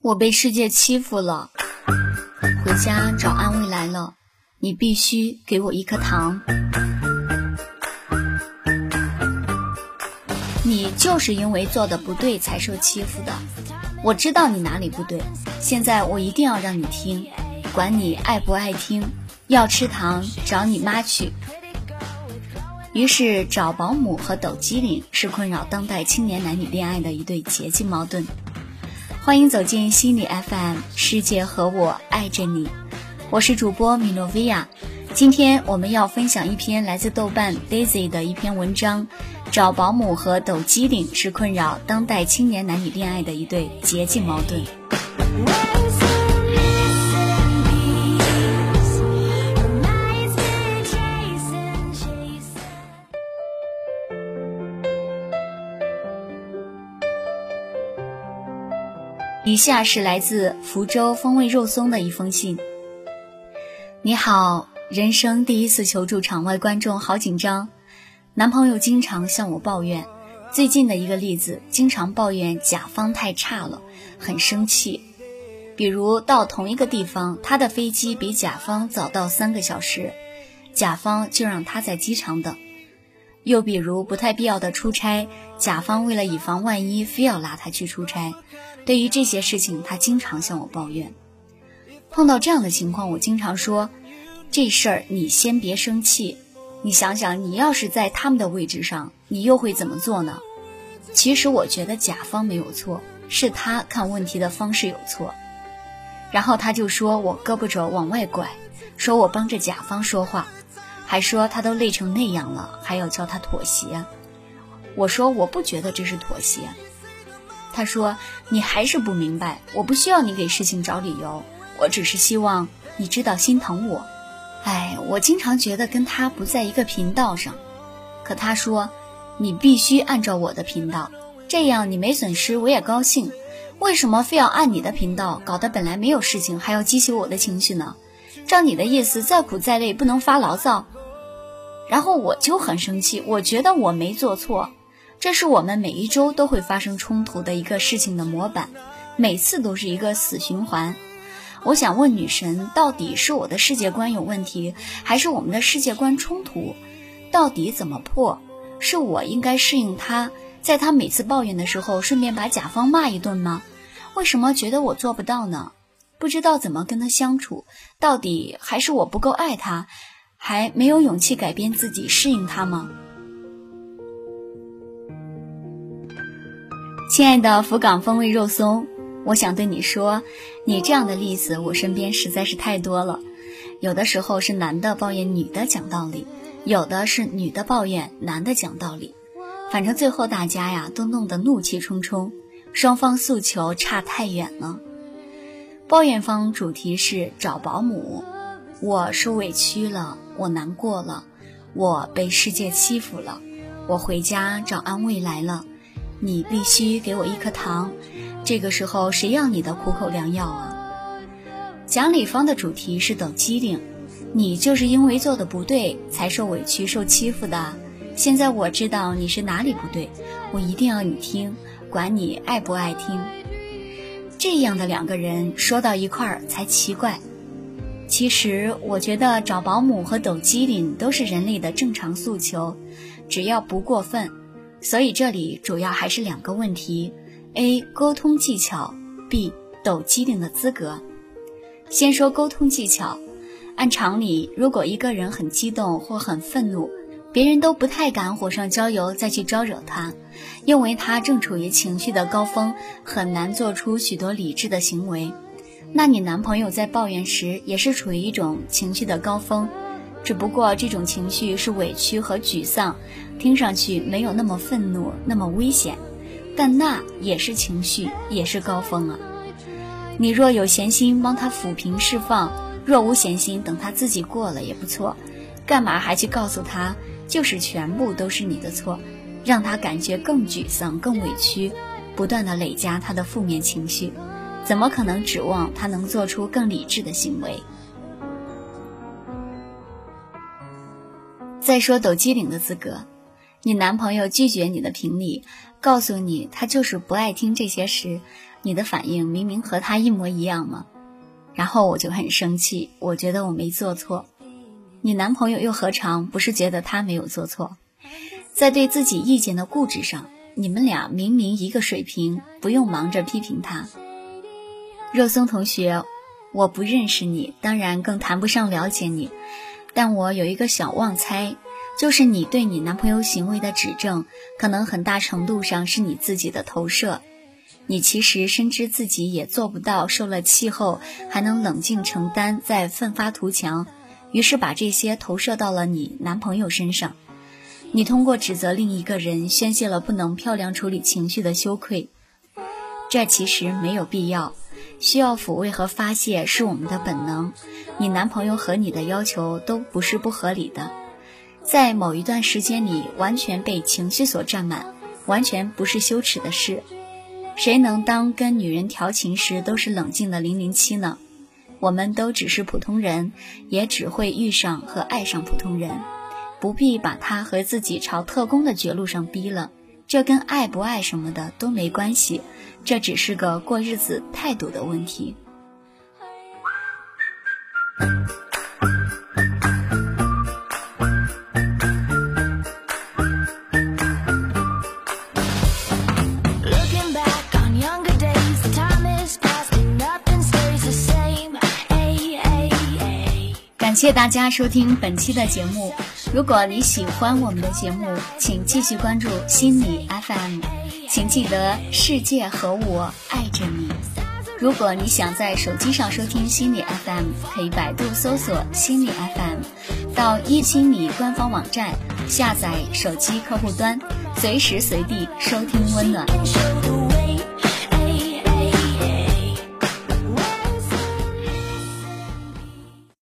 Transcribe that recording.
我被世界欺负了，回家找安慰来了，你必须给我一颗糖。你就是因为做的不对才受欺负的，我知道你哪里不对，现在我一定要让你听，管你爱不爱听，要吃糖找你妈去。于是，找保姆和抖机灵是困扰当代青年男女恋爱的一对捷径矛盾。欢迎走进心理 FM，世界和我爱着你，我是主播米诺维亚。今天我们要分享一篇来自豆瓣 Daisy 的一篇文章：找保姆和抖机灵是困扰当代青年男女恋爱的一对捷径矛盾。以下是来自福州风味肉松的一封信。你好，人生第一次求助场外观众，好紧张。男朋友经常向我抱怨，最近的一个例子，经常抱怨甲方太差了，很生气。比如到同一个地方，他的飞机比甲方早到三个小时，甲方就让他在机场等。又比如不太必要的出差，甲方为了以防万一，非要拉他去出差。对于这些事情，他经常向我抱怨。碰到这样的情况，我经常说：“这事儿你先别生气，你想想，你要是在他们的位置上，你又会怎么做呢？”其实我觉得甲方没有错，是他看问题的方式有错。然后他就说我胳膊肘往外拐，说我帮着甲方说话，还说他都累成那样了，还要叫他妥协。我说我不觉得这是妥协。他说：“你还是不明白，我不需要你给事情找理由，我只是希望你知道心疼我。”哎，我经常觉得跟他不在一个频道上。可他说：“你必须按照我的频道，这样你没损失，我也高兴。为什么非要按你的频道？搞得本来没有事情，还要激起我的情绪呢？照你的意思，再苦再累，不能发牢骚。”然后我就很生气，我觉得我没做错。这是我们每一周都会发生冲突的一个事情的模板，每次都是一个死循环。我想问女神，到底是我的世界观有问题，还是我们的世界观冲突？到底怎么破？是我应该适应他，在他每次抱怨的时候，顺便把甲方骂一顿吗？为什么觉得我做不到呢？不知道怎么跟他相处，到底还是我不够爱他，还没有勇气改变自己适应他吗？亲爱的福冈风味肉松，我想对你说，你这样的例子我身边实在是太多了。有的时候是男的抱怨女的讲道理，有的是女的抱怨男的讲道理，反正最后大家呀都弄得怒气冲冲，双方诉求差太远了。抱怨方主题是找保姆，我受委屈了，我难过了，我被世界欺负了，我回家找安慰来了。你必须给我一颗糖，这个时候谁要你的苦口良药啊？讲理方的主题是抖机灵，你就是因为做的不对才受委屈受欺负的。现在我知道你是哪里不对，我一定要你听，管你爱不爱听。这样的两个人说到一块儿才奇怪。其实我觉得找保姆和抖机灵都是人类的正常诉求，只要不过分。所以这里主要还是两个问题：A. 沟通技巧；B. 抖机灵的资格。先说沟通技巧。按常理，如果一个人很激动或很愤怒，别人都不太敢火上浇油再去招惹他，因为他正处于情绪的高峰，很难做出许多理智的行为。那你男朋友在抱怨时也是处于一种情绪的高峰。只不过这种情绪是委屈和沮丧，听上去没有那么愤怒，那么危险，但那也是情绪，也是高峰啊。你若有闲心帮他抚平释放，若无闲心等他自己过了也不错。干嘛还去告诉他，就是全部都是你的错，让他感觉更沮丧、更委屈，不断的累加他的负面情绪，怎么可能指望他能做出更理智的行为？再说抖机灵的资格，你男朋友拒绝你的评理，告诉你他就是不爱听这些时，你的反应明明和他一模一样吗？然后我就很生气，我觉得我没做错，你男朋友又何尝不是觉得他没有做错？在对自己意见的固执上，你们俩明明一个水平，不用忙着批评他。肉松同学，我不认识你，当然更谈不上了解你，但我有一个小妄猜，就是你对你男朋友行为的指正，可能很大程度上是你自己的投射。你其实深知自己也做不到受了气后还能冷静承担，再奋发图强，于是把这些投射到了你男朋友身上。你通过指责另一个人宣泄了不能漂亮处理情绪的羞愧，这其实没有必要。需要抚慰和发泄是我们的本能，你男朋友和你的要求都不是不合理的。在某一段时间里完全被情绪所占满，完全不是羞耻的事。谁能当跟女人调情时都是冷静的零零七呢？我们都只是普通人，也只会遇上和爱上普通人，不必把他和自己朝特工的绝路上逼了。这跟爱不爱什么的都没关系，这只是个过日子态度的问题。谢大家收听本期的节目。如果你喜欢我们的节目，请继续关注心理 FM，请记得世界和我爱着你。如果你想在手机上收听心理 FM，可以百度搜索心理 FM，到一心理官方网站下载手机客户端，随时随地收听温暖。